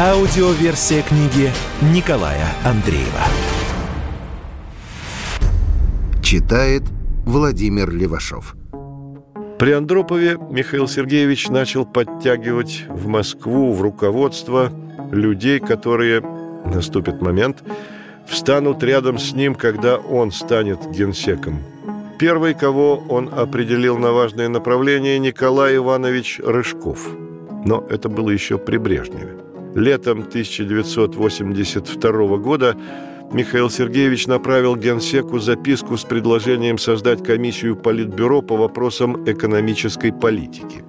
Аудиоверсия книги Николая Андреева. Читает Владимир Левашов. При Андропове Михаил Сергеевич начал подтягивать в Москву, в руководство людей, которые, наступит момент, встанут рядом с ним, когда он станет генсеком. Первый, кого он определил на важное направление, Николай Иванович Рыжков. Но это было еще при Брежневе. Летом 1982 года Михаил Сергеевич направил Генсеку записку с предложением создать комиссию Политбюро по вопросам экономической политики.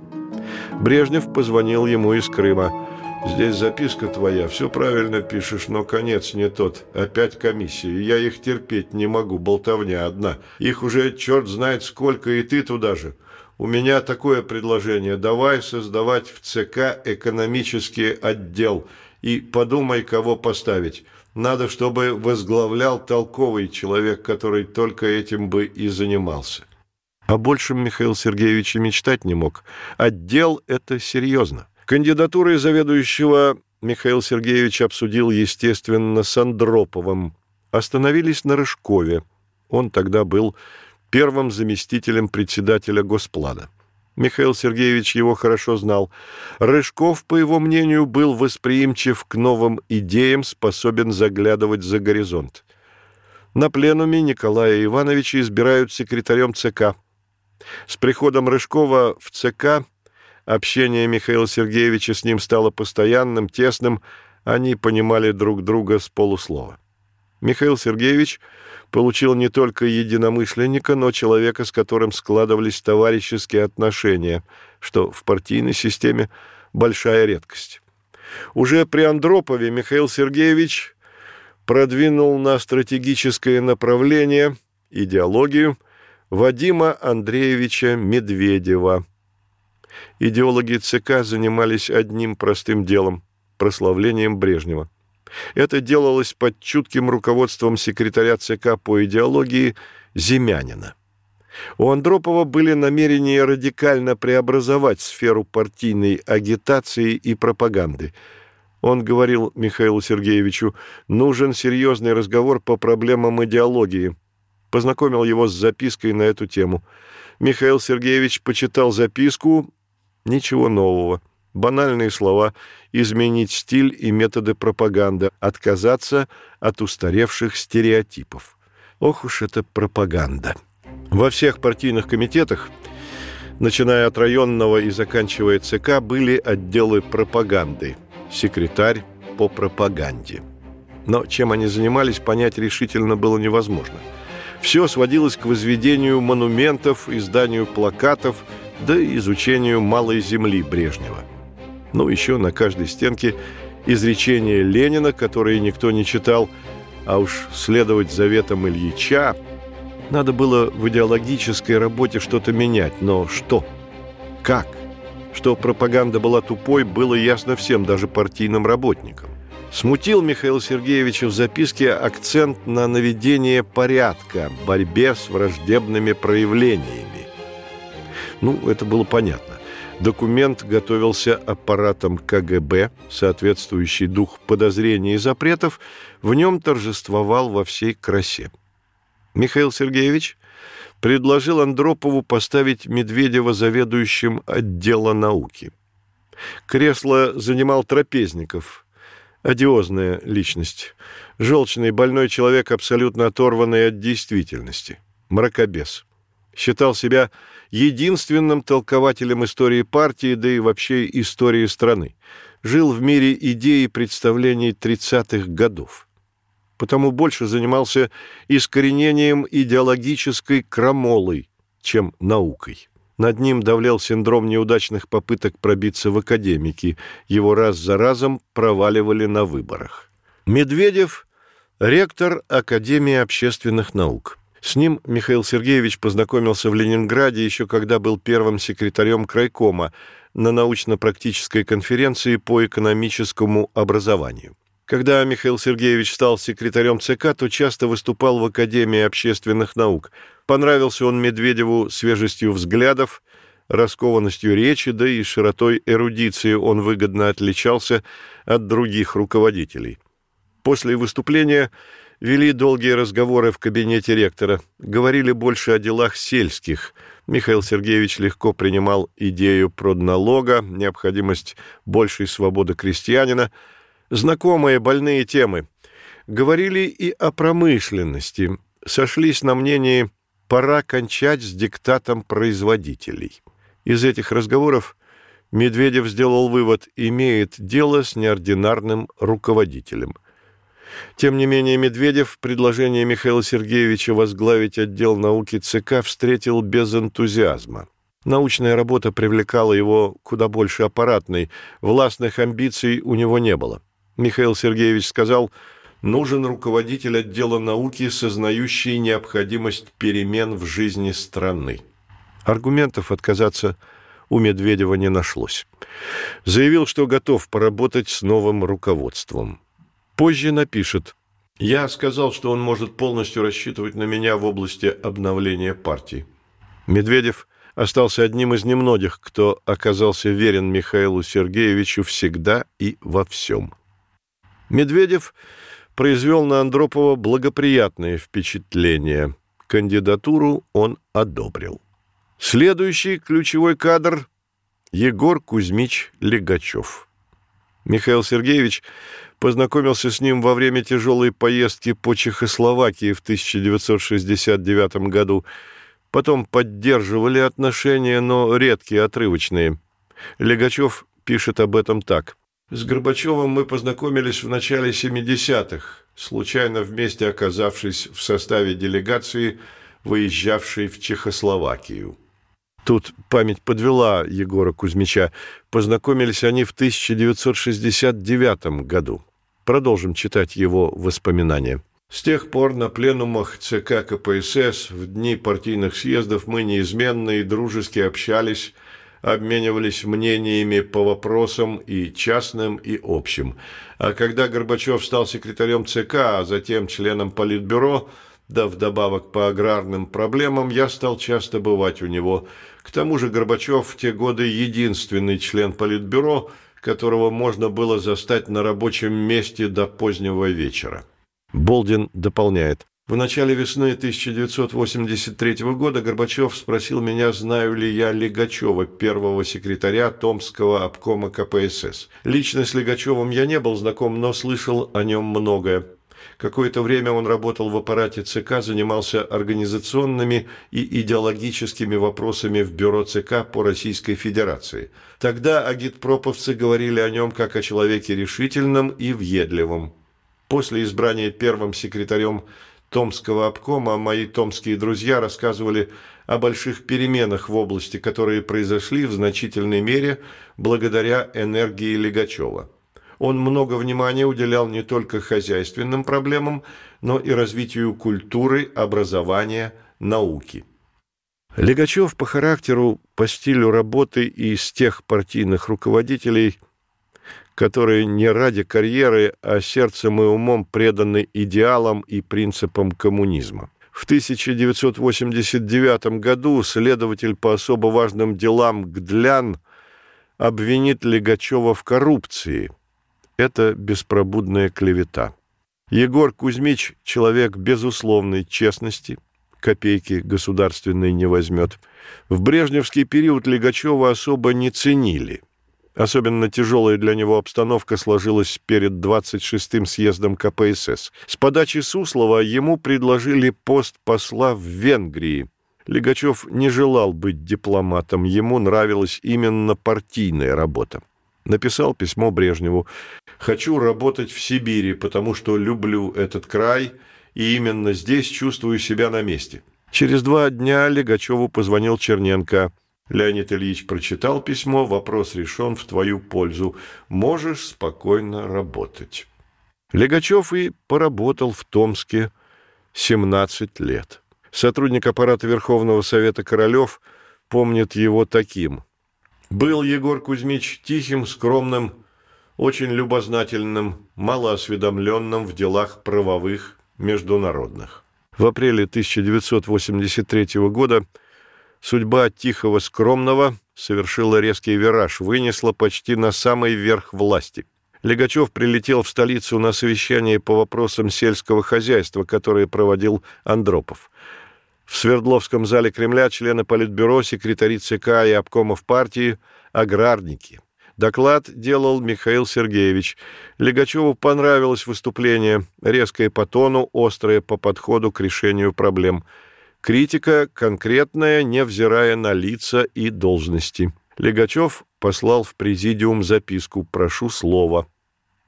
Брежнев позвонил ему из Крыма – Здесь записка твоя, все правильно пишешь, но конец не тот. Опять комиссия. Я их терпеть не могу, болтовня одна. Их уже черт знает сколько, и ты туда же. У меня такое предложение. Давай создавать в ЦК экономический отдел и подумай, кого поставить. Надо, чтобы возглавлял толковый человек, который только этим бы и занимался. О большем Михаил Сергеевич и мечтать не мог. Отдел – это серьезно. Кандидатуры заведующего Михаил Сергеевич обсудил, естественно, с Андроповым. Остановились на Рыжкове. Он тогда был первым заместителем председателя Госплана. Михаил Сергеевич его хорошо знал. Рыжков, по его мнению, был восприимчив к новым идеям, способен заглядывать за горизонт. На пленуме Николая Ивановича избирают секретарем ЦК. С приходом Рыжкова в ЦК Общение Михаила Сергеевича с ним стало постоянным, тесным, они понимали друг друга с полуслова. Михаил Сергеевич получил не только единомышленника, но человека, с которым складывались товарищеские отношения, что в партийной системе большая редкость. Уже при Андропове Михаил Сергеевич продвинул на стратегическое направление, идеологию, Вадима Андреевича Медведева – идеологи ЦК занимались одним простым делом – прославлением Брежнева. Это делалось под чутким руководством секретаря ЦК по идеологии Земянина. У Андропова были намерения радикально преобразовать сферу партийной агитации и пропаганды. Он говорил Михаилу Сергеевичу, нужен серьезный разговор по проблемам идеологии. Познакомил его с запиской на эту тему. Михаил Сергеевич почитал записку Ничего нового. Банальные слова «изменить стиль и методы пропаганды», «отказаться от устаревших стереотипов». Ох уж это пропаганда. Во всех партийных комитетах, начиная от районного и заканчивая ЦК, были отделы пропаганды, секретарь по пропаганде. Но чем они занимались, понять решительно было невозможно. Все сводилось к возведению монументов, изданию плакатов – да и изучению малой земли Брежнева. Ну, еще на каждой стенке изречение Ленина, которое никто не читал, а уж следовать заветам Ильича, надо было в идеологической работе что-то менять, но что? Как? Что пропаганда была тупой, было ясно всем, даже партийным работникам. Смутил Михаил Сергеевича в записке акцент на наведение порядка, борьбе с враждебными проявлениями. Ну, это было понятно. Документ готовился аппаратом КГБ, соответствующий дух подозрений и запретов, в нем торжествовал во всей красе. Михаил Сергеевич предложил Андропову поставить Медведева заведующим отдела науки. Кресло занимал Трапезников, одиозная личность, желчный больной человек, абсолютно оторванный от действительности, мракобес. Считал себя единственным толкователем истории партии, да и вообще истории страны. Жил в мире идей и представлений 30-х годов. Потому больше занимался искоренением идеологической крамолой, чем наукой. Над ним давлял синдром неудачных попыток пробиться в академики. Его раз за разом проваливали на выборах. Медведев Ректор Академии общественных наук. С ним Михаил Сергеевич познакомился в Ленинграде еще когда был первым секретарем крайкома на научно-практической конференции по экономическому образованию. Когда Михаил Сергеевич стал секретарем ЦК, то часто выступал в Академии общественных наук. Понравился он Медведеву свежестью взглядов, раскованностью речи, да и широтой эрудиции он выгодно отличался от других руководителей. После выступления вели долгие разговоры в кабинете ректора, говорили больше о делах сельских. Михаил Сергеевич легко принимал идею продналога, необходимость большей свободы крестьянина, знакомые больные темы. Говорили и о промышленности, сошлись на мнении «пора кончать с диктатом производителей». Из этих разговоров Медведев сделал вывод «имеет дело с неординарным руководителем». Тем не менее, Медведев предложение Михаила Сергеевича возглавить отдел науки ЦК встретил без энтузиазма. Научная работа привлекала его куда больше аппаратной, властных амбиций у него не было. Михаил Сергеевич сказал, нужен руководитель отдела науки, сознающий необходимость перемен в жизни страны. Аргументов отказаться у Медведева не нашлось. Заявил, что готов поработать с новым руководством. Позже напишет «Я сказал, что он может полностью рассчитывать на меня в области обновления партии». Медведев остался одним из немногих, кто оказался верен Михаилу Сергеевичу всегда и во всем. Медведев произвел на Андропова благоприятное впечатление. Кандидатуру он одобрил. Следующий ключевой кадр – Егор Кузьмич Легачев. Михаил Сергеевич познакомился с ним во время тяжелой поездки по Чехословакии в 1969 году. Потом поддерживали отношения, но редкие, отрывочные. Легачев пишет об этом так. «С Горбачевым мы познакомились в начале 70-х, случайно вместе оказавшись в составе делегации, выезжавшей в Чехословакию». Тут память подвела Егора Кузьмича. Познакомились они в 1969 году. Продолжим читать его воспоминания. С тех пор на пленумах ЦК КПСС в дни партийных съездов мы неизменно и дружески общались, обменивались мнениями по вопросам и частным, и общим. А когда Горбачев стал секретарем ЦК, а затем членом Политбюро, да вдобавок по аграрным проблемам, я стал часто бывать у него – к тому же Горбачев в те годы единственный член Политбюро, которого можно было застать на рабочем месте до позднего вечера. Болдин дополняет. В начале весны 1983 года Горбачев спросил меня, знаю ли я Легачева, первого секретаря Томского обкома КПСС. Лично с Легачевым я не был знаком, но слышал о нем многое. Какое-то время он работал в аппарате ЦК, занимался организационными и идеологическими вопросами в бюро ЦК по Российской Федерации. Тогда агитпроповцы говорили о нем как о человеке решительном и въедливом. После избрания первым секретарем Томского обкома мои томские друзья рассказывали о больших переменах в области, которые произошли в значительной мере благодаря энергии Легачева. Он много внимания уделял не только хозяйственным проблемам, но и развитию культуры, образования, науки. Легачев по характеру, по стилю работы и из тех партийных руководителей, которые не ради карьеры, а сердцем и умом преданы идеалам и принципам коммунизма. В 1989 году следователь по особо важным делам Гдлян обвинит Легачева в коррупции – это беспробудная клевета. Егор Кузьмич – человек безусловной честности, копейки государственной не возьмет. В брежневский период Легачева особо не ценили. Особенно тяжелая для него обстановка сложилась перед 26-м съездом КПСС. С подачи Суслова ему предложили пост посла в Венгрии. Легачев не желал быть дипломатом, ему нравилась именно партийная работа. Написал письмо Брежневу. «Хочу работать в Сибири, потому что люблю этот край, и именно здесь чувствую себя на месте». Через два дня Легачеву позвонил Черненко. Леонид Ильич прочитал письмо, вопрос решен в твою пользу. Можешь спокойно работать. Легачев и поработал в Томске 17 лет. Сотрудник аппарата Верховного Совета Королев помнит его таким. «Был Егор Кузьмич тихим, скромным, очень любознательным, малоосведомленным в делах правовых, международных. В апреле 1983 года судьба Тихого Скромного совершила резкий вираж, вынесла почти на самый верх власти. Легачев прилетел в столицу на совещание по вопросам сельского хозяйства, которое проводил Андропов. В Свердловском зале Кремля члены Политбюро, секретари ЦК и обкомов партии, аграрники – Доклад делал Михаил Сергеевич. Легачеву понравилось выступление, резкое по тону, острое по подходу к решению проблем. Критика конкретная, невзирая на лица и должности. Легачев послал в президиум записку «Прошу слова»,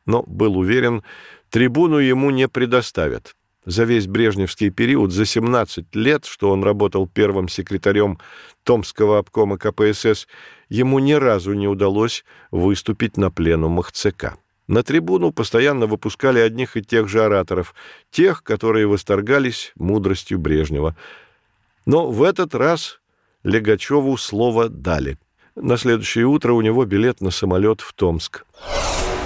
но был уверен, трибуну ему не предоставят. За весь брежневский период, за 17 лет, что он работал первым секретарем Томского обкома КПСС, ему ни разу не удалось выступить на пленумах ЦК. На трибуну постоянно выпускали одних и тех же ораторов, тех, которые восторгались мудростью Брежнева. Но в этот раз Легачеву слово дали. На следующее утро у него билет на самолет в Томск.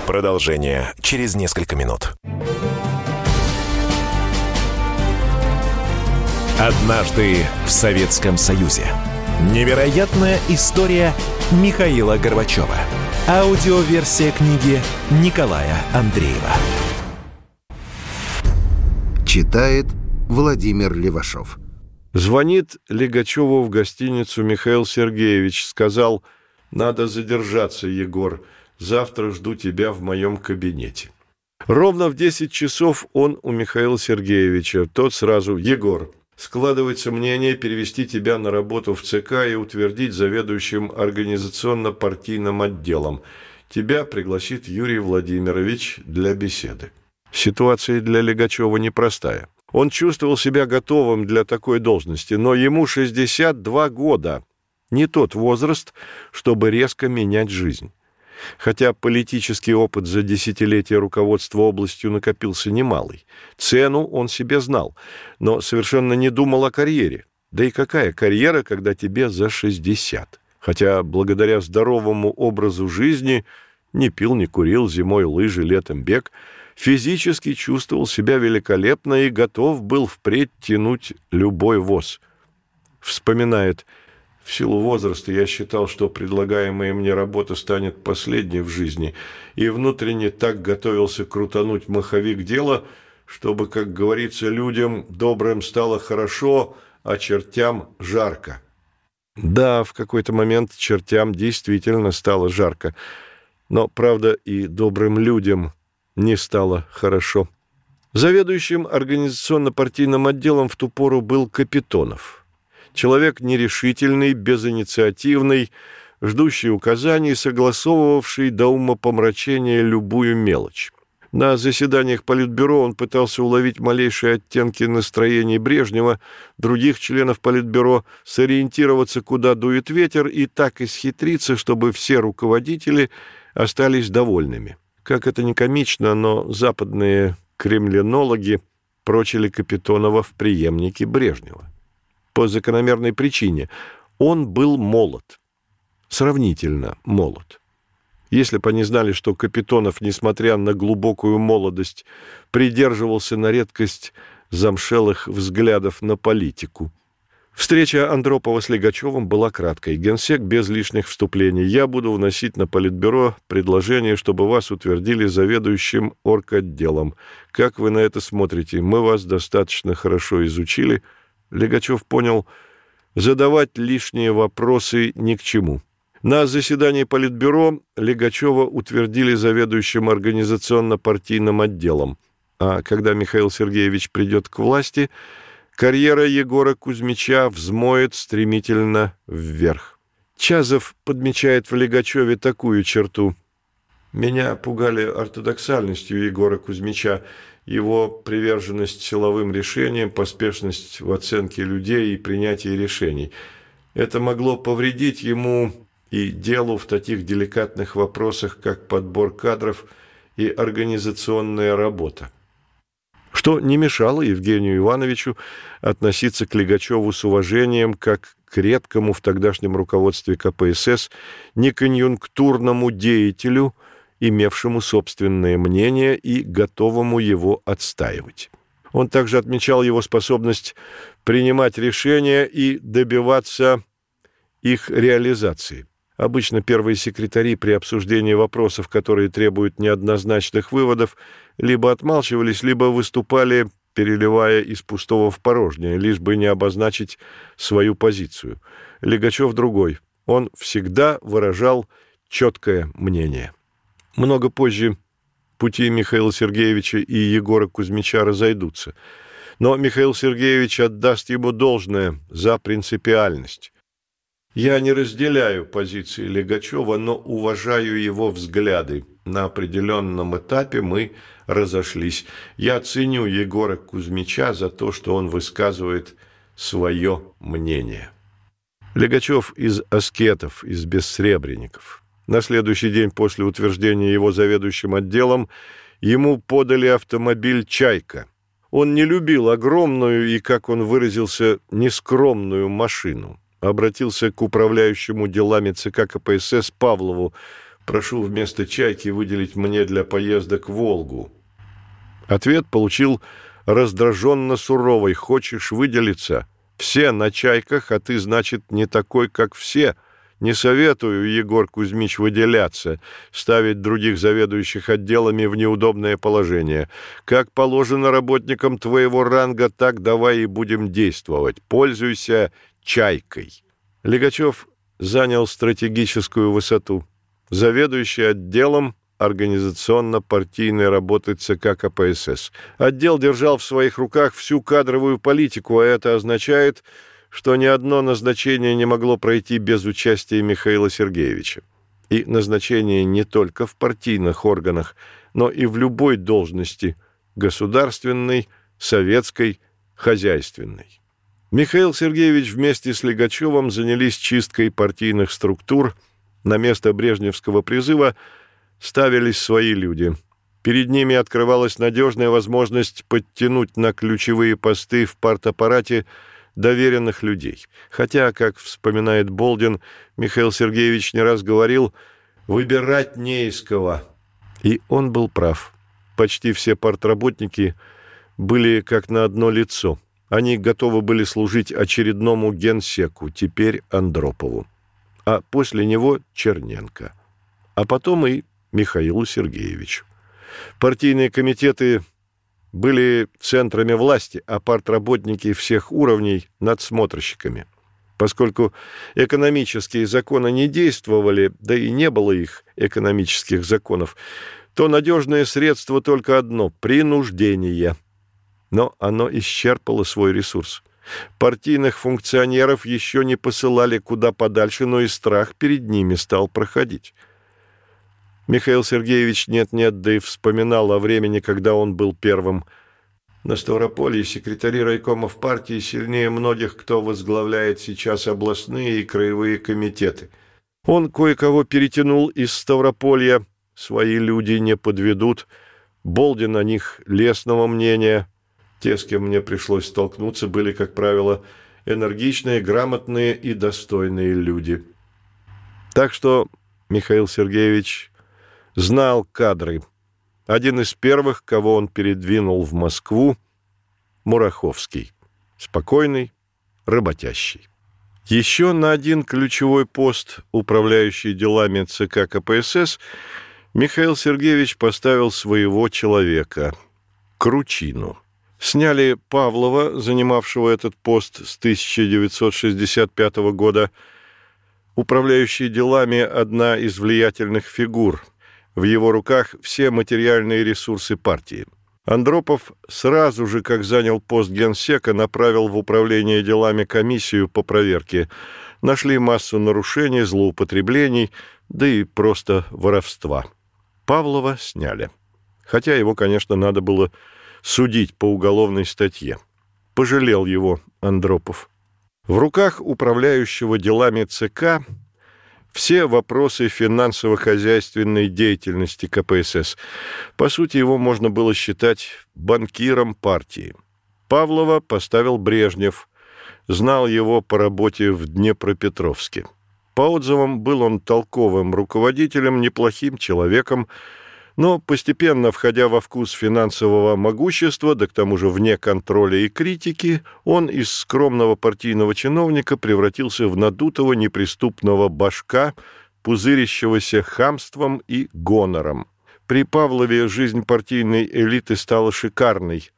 Продолжение через несколько минут. Однажды в Советском Союзе. Невероятная история Михаила Горбачева. Аудиоверсия книги Николая Андреева. Читает Владимир Левашов. Звонит Легачеву в гостиницу Михаил Сергеевич. Сказал, надо задержаться, Егор. Завтра жду тебя в моем кабинете. Ровно в 10 часов он у Михаила Сергеевича. Тот сразу, Егор, Складывается мнение перевести тебя на работу в ЦК и утвердить заведующим организационно-партийным отделом. Тебя пригласит Юрий Владимирович для беседы. Ситуация для Легачева непростая. Он чувствовал себя готовым для такой должности, но ему 62 года. Не тот возраст, чтобы резко менять жизнь. Хотя политический опыт за десятилетия руководства областью накопился немалый. Цену он себе знал, но совершенно не думал о карьере. Да и какая карьера, когда тебе за 60? Хотя благодаря здоровому образу жизни не пил, не курил, зимой лыжи, летом бег, физически чувствовал себя великолепно и готов был впредь тянуть любой воз. Вспоминает – в силу возраста я считал, что предлагаемая мне работа станет последней в жизни, и внутренне так готовился крутануть маховик дела, чтобы, как говорится, людям добрым стало хорошо, а чертям жарко. Да, в какой-то момент чертям действительно стало жарко, но, правда, и добрым людям не стало хорошо. Заведующим организационно-партийным отделом в ту пору был Капитонов – Человек нерешительный, безинициативный, ждущий указаний, согласовывавший до умопомрачения любую мелочь. На заседаниях Политбюро он пытался уловить малейшие оттенки настроений Брежнева, других членов Политбюро, сориентироваться, куда дует ветер, и так исхитриться, чтобы все руководители остались довольными. Как это ни комично, но западные кремленологи прочили Капитонова в преемнике Брежнева по закономерной причине. Он был молод. Сравнительно молод. Если бы они знали, что Капитонов, несмотря на глубокую молодость, придерживался на редкость замшелых взглядов на политику. Встреча Андропова с Легачевым была краткой. Генсек без лишних вступлений. Я буду вносить на Политбюро предложение, чтобы вас утвердили заведующим орготделом. Как вы на это смотрите? Мы вас достаточно хорошо изучили – Легачев понял, задавать лишние вопросы ни к чему. На заседании Политбюро Легачева утвердили заведующим организационно-партийным отделом. А когда Михаил Сергеевич придет к власти, карьера Егора Кузьмича взмоет стремительно вверх. Чазов подмечает в Легачеве такую черту. «Меня пугали ортодоксальностью Егора Кузьмича его приверженность силовым решениям, поспешность в оценке людей и принятии решений. Это могло повредить ему и делу в таких деликатных вопросах, как подбор кадров и организационная работа. Что не мешало Евгению Ивановичу относиться к Легачеву с уважением как к редкому в тогдашнем руководстве КПСС неконъюнктурному деятелю, имевшему собственное мнение и готовому его отстаивать. Он также отмечал его способность принимать решения и добиваться их реализации. Обычно первые секретари при обсуждении вопросов, которые требуют неоднозначных выводов, либо отмалчивались, либо выступали, переливая из пустого в порожнее, лишь бы не обозначить свою позицию. Легачев другой. Он всегда выражал четкое мнение. Много позже пути Михаила Сергеевича и Егора Кузьмича разойдутся. Но Михаил Сергеевич отдаст ему должное за принципиальность. Я не разделяю позиции Легачева, но уважаю его взгляды. На определенном этапе мы разошлись. Я ценю Егора Кузьмича за то, что он высказывает свое мнение. Легачев из аскетов, из бессребренников. На следующий день после утверждения его заведующим отделом ему подали автомобиль «Чайка». Он не любил огромную и, как он выразился, нескромную машину. Обратился к управляющему делами ЦК КПСС Павлову. «Прошу вместо «Чайки» выделить мне для поездок «Волгу». Ответ получил раздраженно суровый. «Хочешь выделиться? Все на «Чайках», а ты, значит, не такой, как все». Не советую, Егор Кузьмич, выделяться, ставить других заведующих отделами в неудобное положение. Как положено работникам твоего ранга, так давай и будем действовать. Пользуйся чайкой. Легачев занял стратегическую высоту. Заведующий отделом организационно-партийной работы ЦК КПСС. Отдел держал в своих руках всю кадровую политику, а это означает – что ни одно назначение не могло пройти без участия Михаила Сергеевича. И назначение не только в партийных органах, но и в любой должности – государственной, советской, хозяйственной. Михаил Сергеевич вместе с Легачевым занялись чисткой партийных структур. На место Брежневского призыва ставились свои люди. Перед ними открывалась надежная возможность подтянуть на ключевые посты в партаппарате – доверенных людей. Хотя, как вспоминает Болдин, Михаил Сергеевич не раз говорил «выбирать не из кого». И он был прав. Почти все партработники были как на одно лицо. Они готовы были служить очередному генсеку, теперь Андропову. А после него Черненко. А потом и Михаилу Сергеевичу. Партийные комитеты были центрами власти, а партработники всех уровней – надсмотрщиками. Поскольку экономические законы не действовали, да и не было их, экономических законов, то надежное средство только одно – принуждение. Но оно исчерпало свой ресурс. Партийных функционеров еще не посылали куда подальше, но и страх перед ними стал проходить. Михаил Сергеевич нет-нет, да и вспоминал о времени, когда он был первым. На Ставрополье секретари райкомов партии сильнее многих, кто возглавляет сейчас областные и краевые комитеты. Он кое-кого перетянул из Ставрополья, свои люди не подведут, Болдин о них лестного мнения. Те, с кем мне пришлось столкнуться, были, как правило, энергичные, грамотные и достойные люди. Так что Михаил Сергеевич знал кадры. Один из первых, кого он передвинул в Москву, Мураховский. Спокойный, работящий. Еще на один ключевой пост, управляющий делами ЦК КПСС, Михаил Сергеевич поставил своего человека – Кручину. Сняли Павлова, занимавшего этот пост с 1965 года. Управляющий делами – одна из влиятельных фигур – в его руках все материальные ресурсы партии. Андропов сразу же, как занял пост генсека, направил в управление делами комиссию по проверке. Нашли массу нарушений, злоупотреблений, да и просто воровства. Павлова сняли. Хотя его, конечно, надо было судить по уголовной статье. Пожалел его Андропов. В руках управляющего делами ЦК все вопросы финансово-хозяйственной деятельности КПСС. По сути, его можно было считать банкиром партии. Павлова поставил Брежнев, знал его по работе в Днепропетровске. По отзывам, был он толковым руководителем, неплохим человеком, но постепенно, входя во вкус финансового могущества, да к тому же вне контроля и критики, он из скромного партийного чиновника превратился в надутого неприступного башка, пузырящегося хамством и гонором. При Павлове жизнь партийной элиты стала шикарной,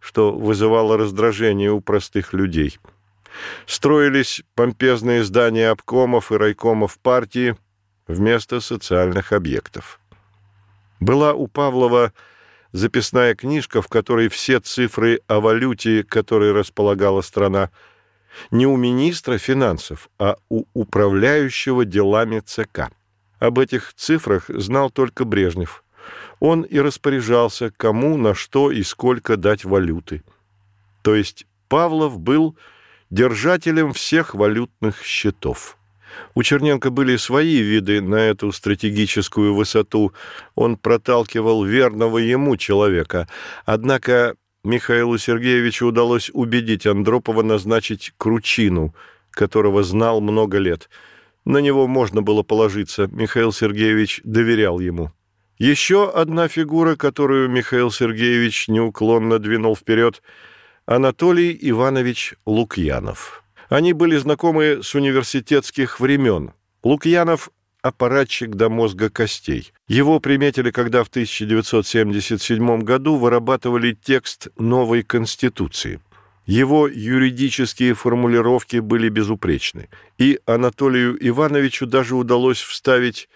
что вызывало раздражение у простых людей. Строились помпезные здания обкомов и райкомов партии вместо социальных объектов. Была у Павлова записная книжка, в которой все цифры о валюте, которой располагала страна, не у министра финансов, а у управляющего делами ЦК. Об этих цифрах знал только Брежнев. Он и распоряжался, кому, на что и сколько дать валюты. То есть Павлов был держателем всех валютных счетов. У Черненко были свои виды на эту стратегическую высоту. Он проталкивал верного ему человека. Однако Михаилу Сергеевичу удалось убедить Андропова назначить Кручину, которого знал много лет. На него можно было положиться, Михаил Сергеевич доверял ему. Еще одна фигура, которую Михаил Сергеевич неуклонно двинул вперед – Анатолий Иванович Лукьянов. Они были знакомы с университетских времен. Лукьянов – аппаратчик до мозга костей. Его приметили, когда в 1977 году вырабатывали текст новой Конституции. Его юридические формулировки были безупречны, и Анатолию Ивановичу даже удалось вставить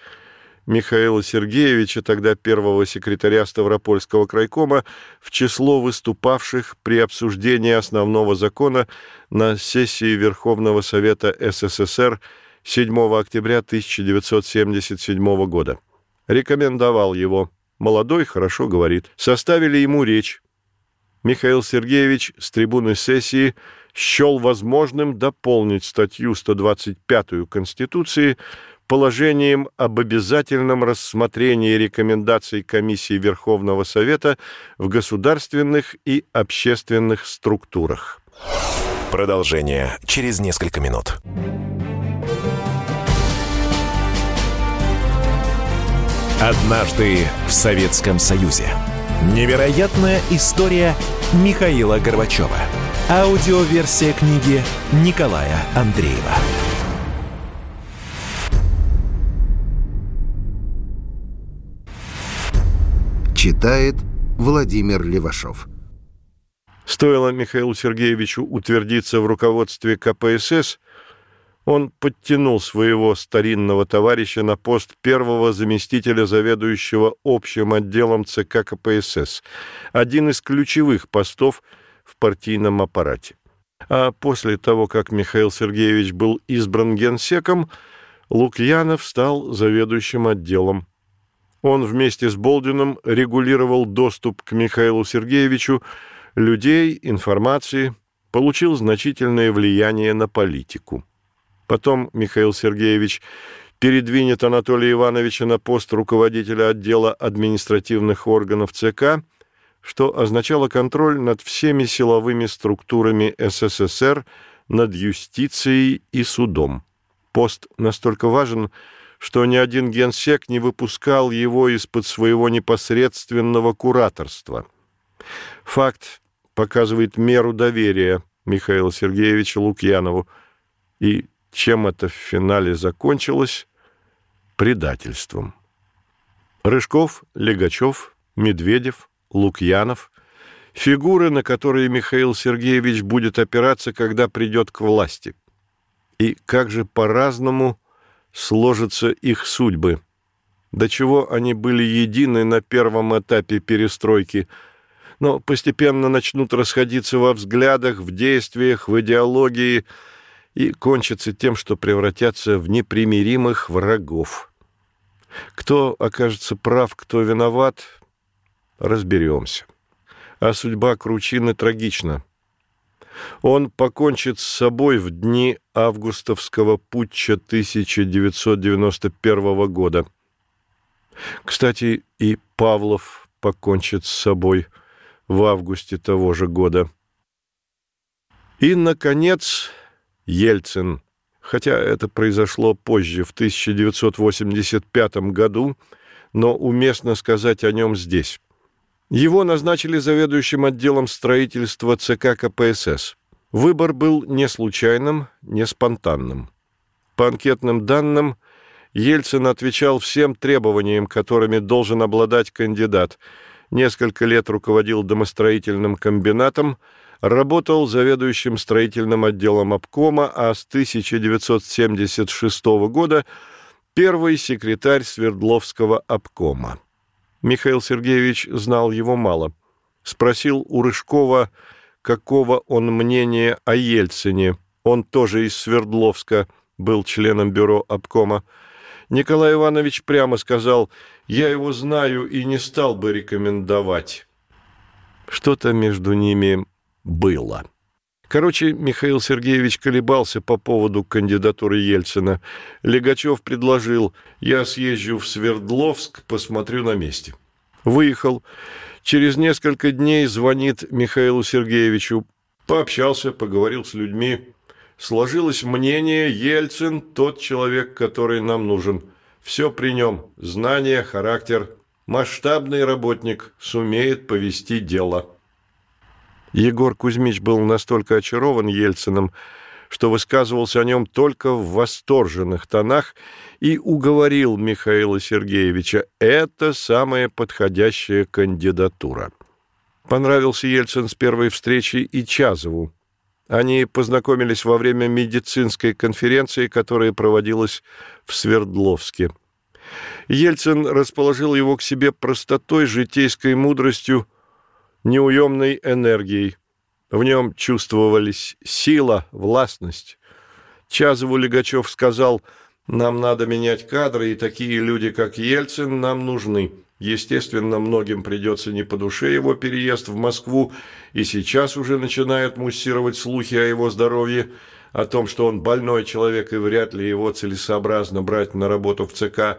Михаила Сергеевича, тогда первого секретаря Ставропольского крайкома, в число выступавших при обсуждении основного закона на сессии Верховного Совета СССР 7 октября 1977 года. Рекомендовал его. Молодой, хорошо говорит. Составили ему речь. Михаил Сергеевич с трибуны сессии счел возможным дополнить статью 125 Конституции положением об обязательном рассмотрении рекомендаций Комиссии Верховного Совета в государственных и общественных структурах. Продолжение через несколько минут. Однажды в Советском Союзе. Невероятная история Михаила Горбачева. Аудиоверсия книги Николая Андреева. Читает Владимир Левашов. Стоило Михаилу Сергеевичу утвердиться в руководстве КПСС, он подтянул своего старинного товарища на пост первого заместителя заведующего общим отделом ЦК КПСС, один из ключевых постов в партийном аппарате. А после того, как Михаил Сергеевич был избран генсеком, Лукьянов стал заведующим отделом он вместе с Болдином регулировал доступ к Михаилу Сергеевичу людей, информации, получил значительное влияние на политику. Потом Михаил Сергеевич передвинет Анатолия Ивановича на пост руководителя отдела административных органов ЦК, что означало контроль над всеми силовыми структурами СССР, над юстицией и судом. Пост настолько важен, что ни один генсек не выпускал его из-под своего непосредственного кураторства. Факт показывает меру доверия Михаила Сергеевича Лукьянову. И чем это в финале закончилось? Предательством. Рыжков, Легачев, Медведев, Лукьянов – фигуры, на которые Михаил Сергеевич будет опираться, когда придет к власти. И как же по-разному сложатся их судьбы. До чего они были едины на первом этапе перестройки, но постепенно начнут расходиться во взглядах, в действиях, в идеологии и кончатся тем, что превратятся в непримиримых врагов. Кто окажется прав, кто виноват, разберемся. А судьба Кручины трагична. Он покончит с собой в дни августовского путча 1991 года. Кстати, и Павлов покончит с собой в августе того же года. И, наконец, Ельцин, хотя это произошло позже, в 1985 году, но уместно сказать о нем здесь. Его назначили заведующим отделом строительства ЦК КПСС. Выбор был не случайным, не спонтанным. По анкетным данным, Ельцин отвечал всем требованиям, которыми должен обладать кандидат. Несколько лет руководил домостроительным комбинатом, работал заведующим строительным отделом обкома, а с 1976 года первый секретарь Свердловского обкома. Михаил Сергеевич знал его мало. Спросил у Рыжкова, какого он мнения о Ельцине. Он тоже из Свердловска, был членом бюро обкома. Николай Иванович прямо сказал, «Я его знаю и не стал бы рекомендовать». Что-то между ними было. Короче, Михаил Сергеевич колебался по поводу кандидатуры Ельцина. Легачев предложил, я съезжу в Свердловск, посмотрю на месте. Выехал. Через несколько дней звонит Михаилу Сергеевичу. Пообщался, поговорил с людьми. Сложилось мнение, Ельцин – тот человек, который нам нужен. Все при нем. Знание, характер. Масштабный работник, сумеет повести дело. Егор Кузьмич был настолько очарован Ельциным, что высказывался о нем только в восторженных тонах и уговорил Михаила Сергеевича «это самая подходящая кандидатура». Понравился Ельцин с первой встречи и Чазову. Они познакомились во время медицинской конференции, которая проводилась в Свердловске. Ельцин расположил его к себе простотой, житейской мудростью, неуемной энергией. В нем чувствовались сила, властность. Чазову Легачев сказал, «Нам надо менять кадры, и такие люди, как Ельцин, нам нужны». Естественно, многим придется не по душе его переезд в Москву, и сейчас уже начинают муссировать слухи о его здоровье, о том, что он больной человек и вряд ли его целесообразно брать на работу в ЦК,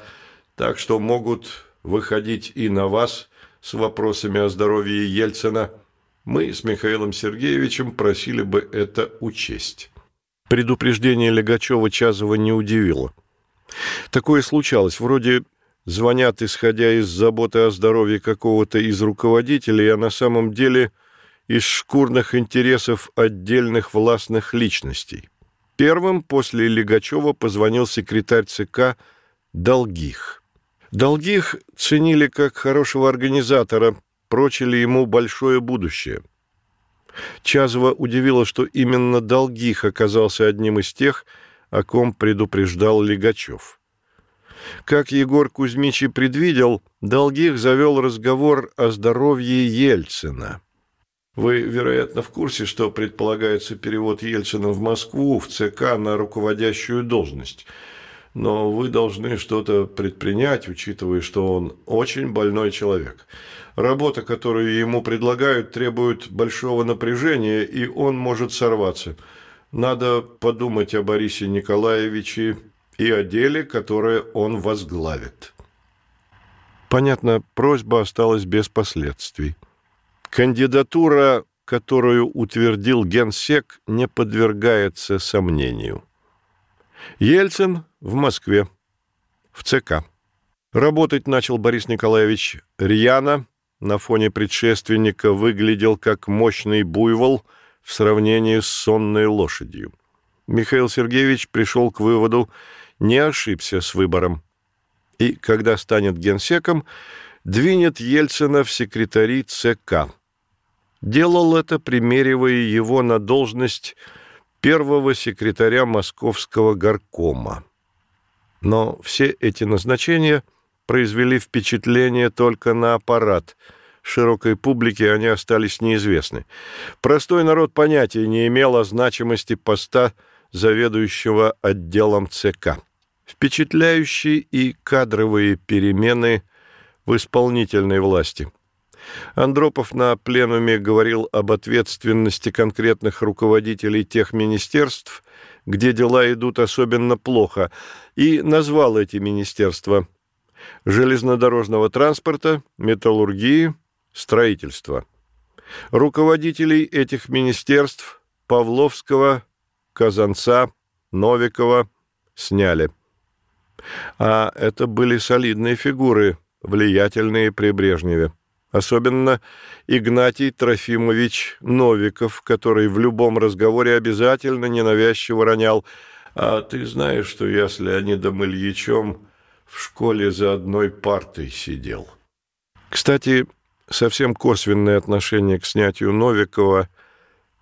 так что могут выходить и на вас с вопросами о здоровье Ельцина, мы с Михаилом Сергеевичем просили бы это учесть. Предупреждение Легачева-Чазова не удивило. Такое случалось, вроде звонят, исходя из заботы о здоровье какого-то из руководителей, а на самом деле из шкурных интересов отдельных властных личностей. Первым после Легачева позвонил секретарь ЦК Долгих. Долгих ценили как хорошего организатора, прочили ему большое будущее. Чазова удивило, что именно Долгих оказался одним из тех, о ком предупреждал Легачев. Как Егор Кузьмич и предвидел, Долгих завел разговор о здоровье Ельцина. Вы, вероятно, в курсе, что предполагается перевод Ельцина в Москву, в ЦК на руководящую должность – но вы должны что-то предпринять, учитывая, что он очень больной человек. Работа, которую ему предлагают, требует большого напряжения, и он может сорваться. Надо подумать о Борисе Николаевиче и о деле, которое он возглавит. Понятно, просьба осталась без последствий. Кандидатура, которую утвердил генсек, не подвергается сомнению. Ельцин в Москве, в ЦК. Работать начал Борис Николаевич рьяно, на фоне предшественника выглядел как мощный буйвол в сравнении с сонной лошадью. Михаил Сергеевич пришел к выводу, не ошибся с выбором. И, когда станет генсеком, двинет Ельцина в секретари ЦК. Делал это, примеривая его на должность первого секретаря Московского горкома. Но все эти назначения произвели впечатление только на аппарат. Широкой публике они остались неизвестны. Простой народ понятия не имел о значимости поста заведующего отделом ЦК. Впечатляющие и кадровые перемены в исполнительной власти. Андропов на пленуме говорил об ответственности конкретных руководителей тех министерств, где дела идут особенно плохо, и назвал эти министерства железнодорожного транспорта, металлургии, строительства. Руководителей этих министерств Павловского, Казанца, Новикова сняли. А это были солидные фигуры, влиятельные при Брежневе. Особенно Игнатий Трофимович Новиков, который в любом разговоре обязательно ненавязчиво ронял «А ты знаешь, что я с Леонидом Ильичем в школе за одной партой сидел?» Кстати, совсем косвенное отношение к снятию Новикова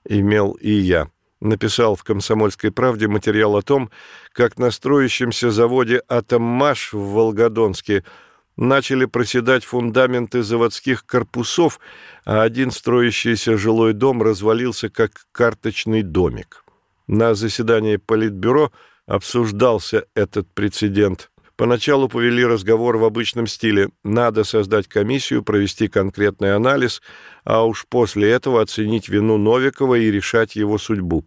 имел и я. Написал в «Комсомольской правде» материал о том, как на строящемся заводе «Атоммаш» в Волгодонске – начали проседать фундаменты заводских корпусов, а один строящийся жилой дом развалился как карточный домик. На заседании Политбюро обсуждался этот прецедент. Поначалу повели разговор в обычном стиле. Надо создать комиссию, провести конкретный анализ, а уж после этого оценить вину Новикова и решать его судьбу.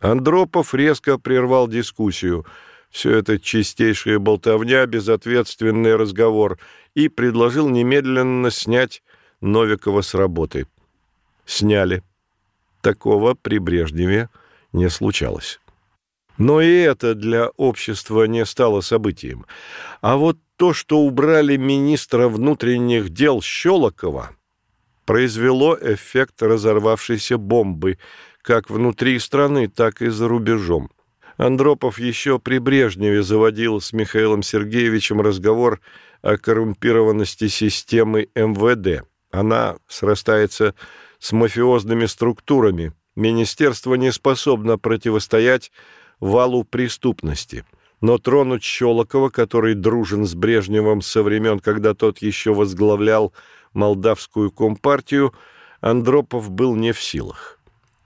Андропов резко прервал дискуссию – все это чистейшая болтовня, безответственный разговор, и предложил немедленно снять Новикова с работы. Сняли. Такого при Брежневе не случалось. Но и это для общества не стало событием. А вот то, что убрали министра внутренних дел Щелокова, произвело эффект разорвавшейся бомбы как внутри страны, так и за рубежом. Андропов еще при Брежневе заводил с Михаилом Сергеевичем разговор о коррумпированности системы МВД. Она срастается с мафиозными структурами. Министерство не способно противостоять валу преступности. Но тронуть Щелокова, который дружен с Брежневым со времен, когда тот еще возглавлял молдавскую компартию, Андропов был не в силах.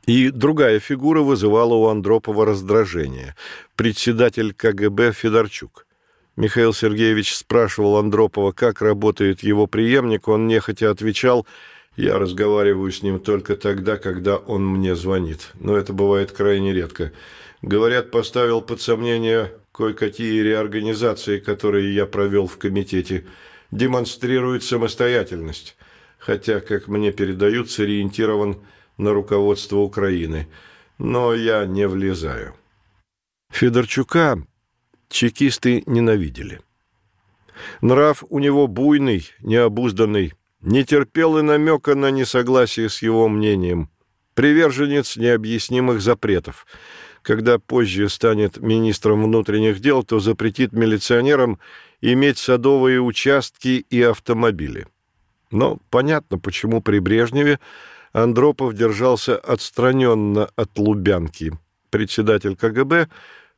И другая фигура вызывала у Андропова раздражение. Председатель КГБ Федорчук. Михаил Сергеевич спрашивал Андропова, как работает его преемник. Он нехотя отвечал, «Я разговариваю с ним только тогда, когда он мне звонит. Но это бывает крайне редко. Говорят, поставил под сомнение кое-какие реорганизации, которые я провел в комитете. Демонстрирует самостоятельность. Хотя, как мне передают, сориентирован на руководство Украины, но я не влезаю. Федорчука чекисты ненавидели. Нрав у него буйный, необузданный, не терпел и намека на несогласие с его мнением, приверженец необъяснимых запретов. Когда позже станет министром внутренних дел, то запретит милиционерам иметь садовые участки и автомобили. Но понятно, почему при Брежневе Андропов держался отстраненно от Лубянки. Председатель КГБ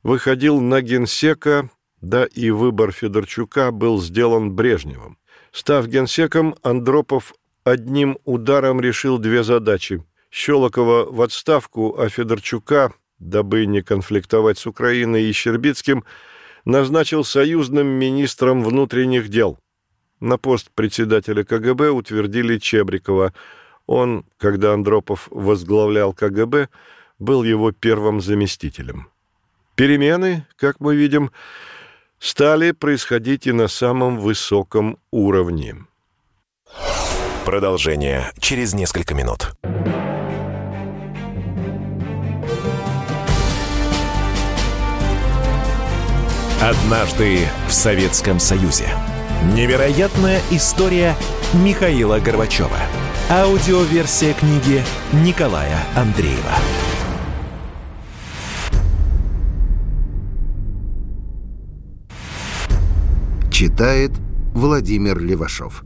выходил на генсека, да и выбор Федорчука был сделан Брежневым. Став генсеком, Андропов одним ударом решил две задачи. Щелокова в отставку, а Федорчука, дабы не конфликтовать с Украиной и Щербицким, назначил союзным министром внутренних дел. На пост председателя КГБ утвердили Чебрикова – он, когда Андропов возглавлял КГБ, был его первым заместителем. Перемены, как мы видим, стали происходить и на самом высоком уровне. Продолжение через несколько минут. Однажды в Советском Союзе. Невероятная история Михаила Горбачева. Аудиоверсия книги Николая Андреева. Читает Владимир Левашов.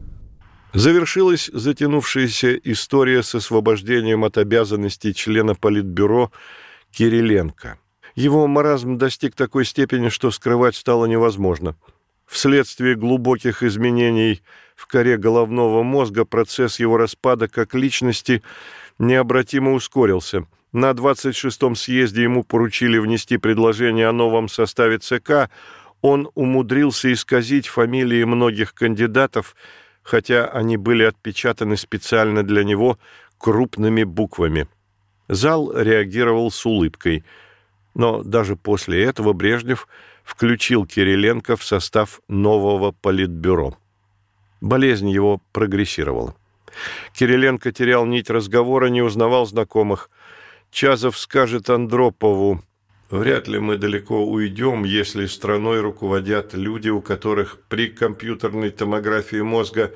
Завершилась затянувшаяся история с освобождением от обязанностей члена Политбюро Кириленко. Его маразм достиг такой степени, что скрывать стало невозможно. Вследствие глубоких изменений – коре головного мозга процесс его распада как личности необратимо ускорился. На 26-м съезде ему поручили внести предложение о новом составе ЦК. Он умудрился исказить фамилии многих кандидатов, хотя они были отпечатаны специально для него крупными буквами. Зал реагировал с улыбкой, но даже после этого Брежнев включил Кириленко в состав нового политбюро. Болезнь его прогрессировала. Кириленко терял нить разговора, не узнавал знакомых. Чазов скажет Андропову, «Вряд ли мы далеко уйдем, если страной руководят люди, у которых при компьютерной томографии мозга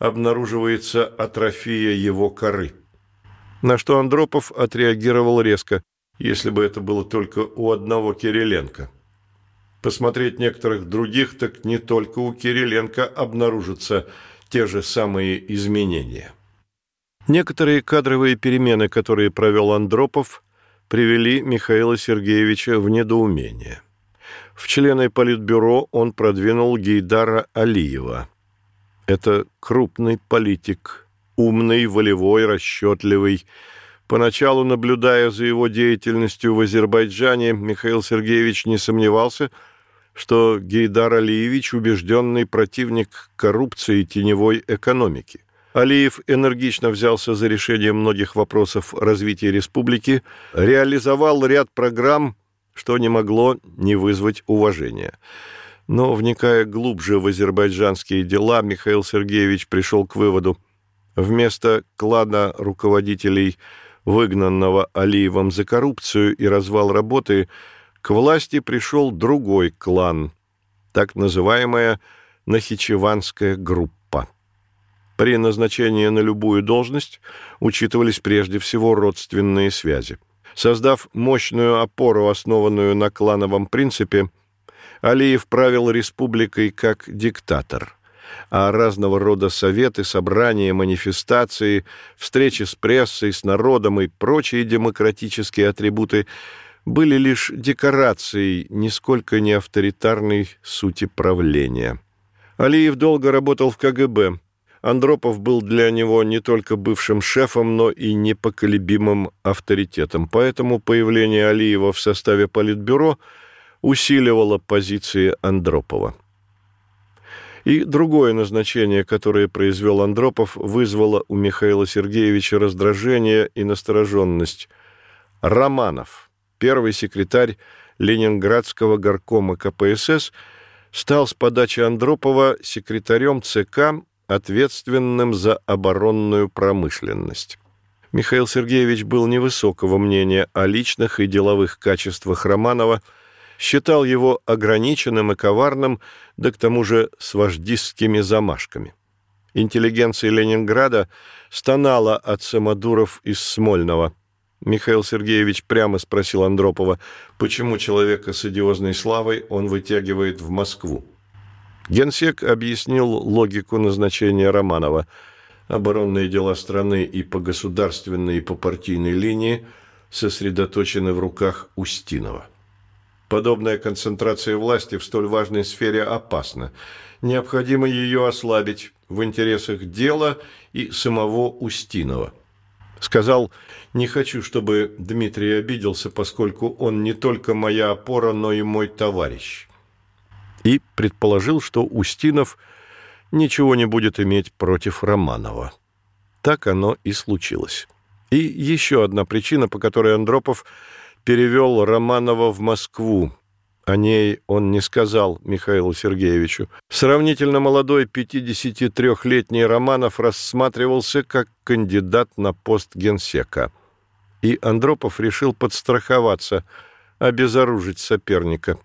обнаруживается атрофия его коры». На что Андропов отреагировал резко, если бы это было только у одного Кириленко. Посмотреть некоторых других, так не только у Кириленко обнаружатся те же самые изменения. Некоторые кадровые перемены, которые провел Андропов, привели Михаила Сергеевича в недоумение. В члены Политбюро он продвинул Гейдара Алиева. Это крупный политик, умный, волевой, расчетливый. Поначалу, наблюдая за его деятельностью в Азербайджане, Михаил Сергеевич не сомневался – что Гейдар Алиевич – убежденный противник коррупции и теневой экономики. Алиев энергично взялся за решение многих вопросов развития республики, реализовал ряд программ, что не могло не вызвать уважения. Но, вникая глубже в азербайджанские дела, Михаил Сергеевич пришел к выводу, вместо клана руководителей, выгнанного Алиевым за коррупцию и развал работы – к власти пришел другой клан, так называемая Нахичеванская группа. При назначении на любую должность учитывались прежде всего родственные связи. Создав мощную опору, основанную на клановом принципе, Алиев правил республикой как диктатор – а разного рода советы, собрания, манифестации, встречи с прессой, с народом и прочие демократические атрибуты были лишь декорацией, нисколько не авторитарной сути правления. Алиев долго работал в КГБ. Андропов был для него не только бывшим шефом, но и непоколебимым авторитетом. Поэтому появление Алиева в составе Политбюро усиливало позиции Андропова. И другое назначение, которое произвел Андропов, вызвало у Михаила Сергеевича раздражение и настороженность. Романов – первый секретарь Ленинградского горкома КПСС, стал с подачи Андропова секретарем ЦК, ответственным за оборонную промышленность. Михаил Сергеевич был невысокого мнения о личных и деловых качествах Романова, считал его ограниченным и коварным, да к тому же с вождистскими замашками. Интеллигенция Ленинграда стонала от самодуров из Смольного – Михаил Сергеевич прямо спросил Андропова, почему человека с идиозной славой он вытягивает в Москву. Генсек объяснил логику назначения Романова. Оборонные дела страны и по государственной, и по партийной линии сосредоточены в руках Устинова. Подобная концентрация власти в столь важной сфере опасна. Необходимо ее ослабить в интересах дела и самого Устинова – Сказал, не хочу, чтобы Дмитрий обиделся, поскольку он не только моя опора, но и мой товарищ. И предположил, что Устинов ничего не будет иметь против Романова. Так оно и случилось. И еще одна причина, по которой Андропов перевел Романова в Москву, о ней он не сказал Михаилу Сергеевичу. Сравнительно молодой 53-летний Романов рассматривался как кандидат на пост генсека. И Андропов решил подстраховаться, обезоружить соперника.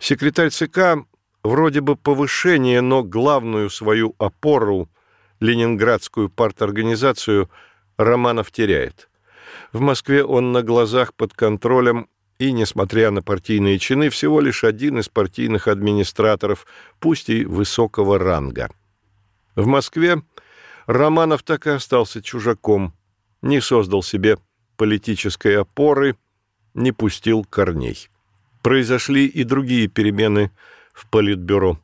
Секретарь ЦК вроде бы повышение, но главную свою опору, ленинградскую парторганизацию, Романов теряет. В Москве он на глазах под контролем и, несмотря на партийные чины, всего лишь один из партийных администраторов, пусть и высокого ранга. В Москве Романов так и остался чужаком, не создал себе политической опоры, не пустил корней. Произошли и другие перемены в Политбюро.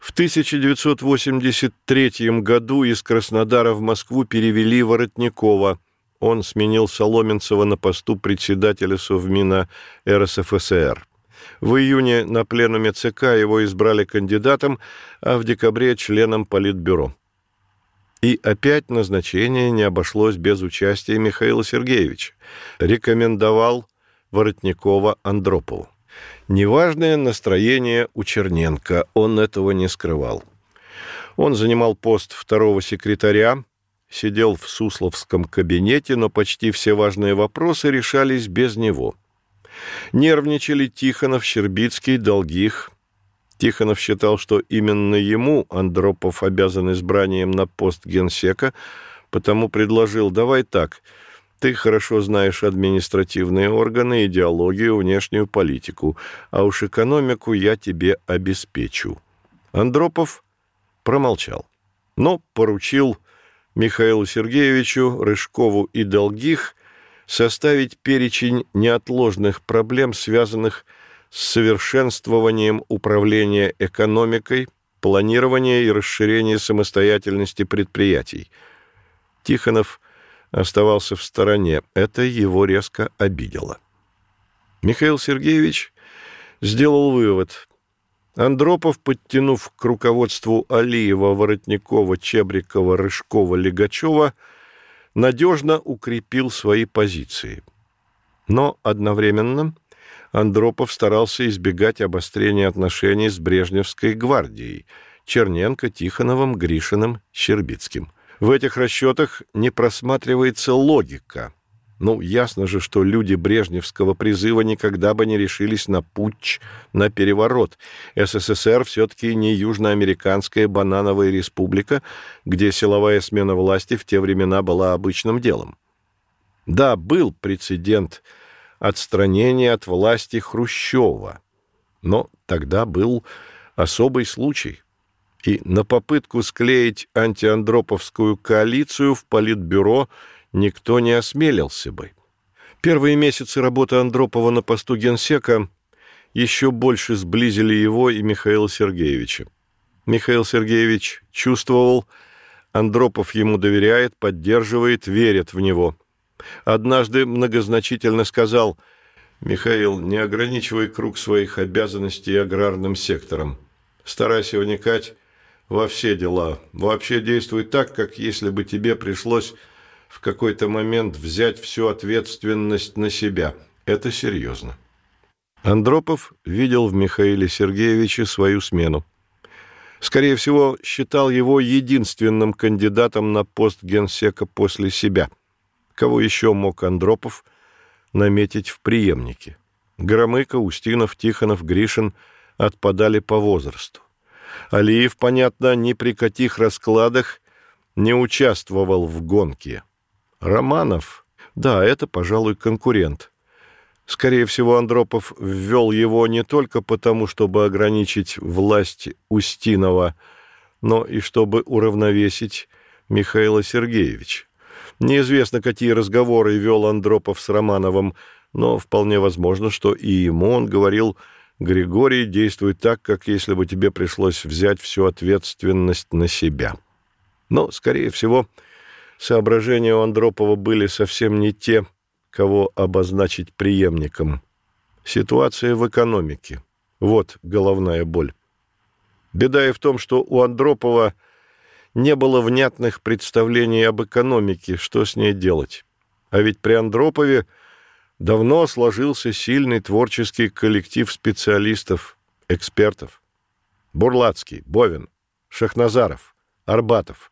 В 1983 году из Краснодара в Москву перевели Воротникова – он сменил Соломенцева на посту председателя Совмина РСФСР. В июне на пленуме ЦК его избрали кандидатом, а в декабре – членом Политбюро. И опять назначение не обошлось без участия Михаила Сергеевича. Рекомендовал Воротникова Андропову. Неважное настроение у Черненко, он этого не скрывал. Он занимал пост второго секретаря, сидел в Сусловском кабинете, но почти все важные вопросы решались без него. Нервничали Тихонов, Щербицкий, Долгих. Тихонов считал, что именно ему Андропов обязан избранием на пост генсека, потому предложил «давай так, ты хорошо знаешь административные органы, идеологию, внешнюю политику, а уж экономику я тебе обеспечу». Андропов промолчал, но поручил Михаилу Сергеевичу, Рыжкову и Долгих составить перечень неотложных проблем, связанных с совершенствованием управления экономикой, планирования и расширения самостоятельности предприятий. Тихонов оставался в стороне. Это его резко обидело. Михаил Сергеевич сделал вывод. Андропов, подтянув к руководству Алиева, Воротникова, Чебрикова, Рыжкова, Легачева, надежно укрепил свои позиции. Но одновременно Андропов старался избегать обострения отношений с Брежневской гвардией Черненко, Тихоновым, Гришиным, Щербицким. В этих расчетах не просматривается логика – ну, ясно же, что люди брежневского призыва никогда бы не решились на путч, на переворот. СССР все-таки не южноамериканская банановая республика, где силовая смена власти в те времена была обычным делом. Да, был прецедент отстранения от власти Хрущева, но тогда был особый случай. И на попытку склеить антиандроповскую коалицию в Политбюро – никто не осмелился бы. Первые месяцы работы Андропова на посту генсека еще больше сблизили его и Михаила Сергеевича. Михаил Сергеевич чувствовал, Андропов ему доверяет, поддерживает, верит в него. Однажды многозначительно сказал «Михаил, не ограничивай круг своих обязанностей аграрным сектором. Старайся вникать во все дела. Вообще действуй так, как если бы тебе пришлось в какой-то момент взять всю ответственность на себя. Это серьезно. Андропов видел в Михаиле Сергеевиче свою смену. Скорее всего, считал его единственным кандидатом на пост генсека после себя. Кого еще мог Андропов наметить в преемнике? Громыко, Устинов, Тихонов, Гришин отпадали по возрасту. Алиев, понятно, ни при каких раскладах не участвовал в гонке. Романов, да, это, пожалуй, конкурент. Скорее всего, Андропов ввел его не только потому, чтобы ограничить власть Устинова, но и чтобы уравновесить Михаила Сергеевича. Неизвестно, какие разговоры вел Андропов с Романовым, но вполне возможно, что и ему он говорил «Григорий, действуй так, как если бы тебе пришлось взять всю ответственность на себя». Но, скорее всего, соображения у Андропова были совсем не те, кого обозначить преемником. Ситуация в экономике. Вот головная боль. Беда и в том, что у Андропова не было внятных представлений об экономике, что с ней делать. А ведь при Андропове давно сложился сильный творческий коллектив специалистов, экспертов. Бурлацкий, Бовин, Шахназаров, Арбатов,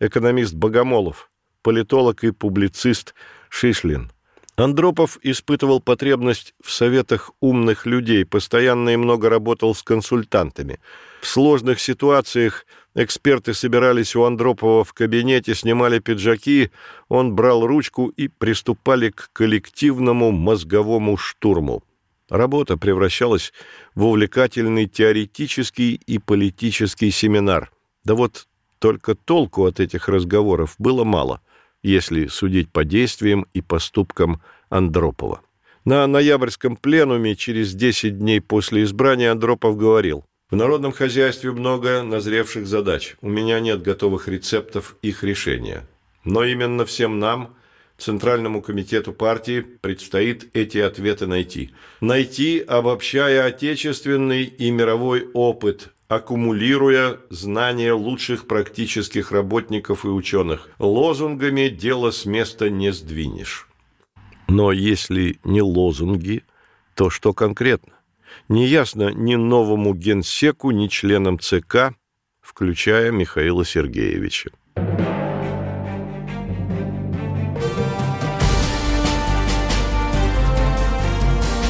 экономист Богомолов, политолог и публицист Шишлин. Андропов испытывал потребность в советах умных людей, постоянно и много работал с консультантами. В сложных ситуациях эксперты собирались у Андропова в кабинете, снимали пиджаки, он брал ручку и приступали к коллективному мозговому штурму. Работа превращалась в увлекательный теоретический и политический семинар. Да вот только толку от этих разговоров было мало – если судить по действиям и поступкам Андропова. На ноябрьском пленуме через 10 дней после избрания Андропов говорил, «В народном хозяйстве много назревших задач. У меня нет готовых рецептов их решения. Но именно всем нам, Центральному комитету партии предстоит эти ответы найти. Найти, обобщая отечественный и мировой опыт, аккумулируя знания лучших практических работников и ученых. Лозунгами дело с места не сдвинешь. Но если не лозунги, то что конкретно? Неясно ни новому генсеку, ни членам ЦК, включая Михаила Сергеевича.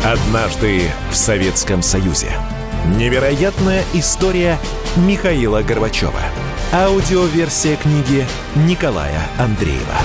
Однажды в Советском Союзе. Невероятная история Михаила Горбачева. Аудиоверсия книги Николая Андреева.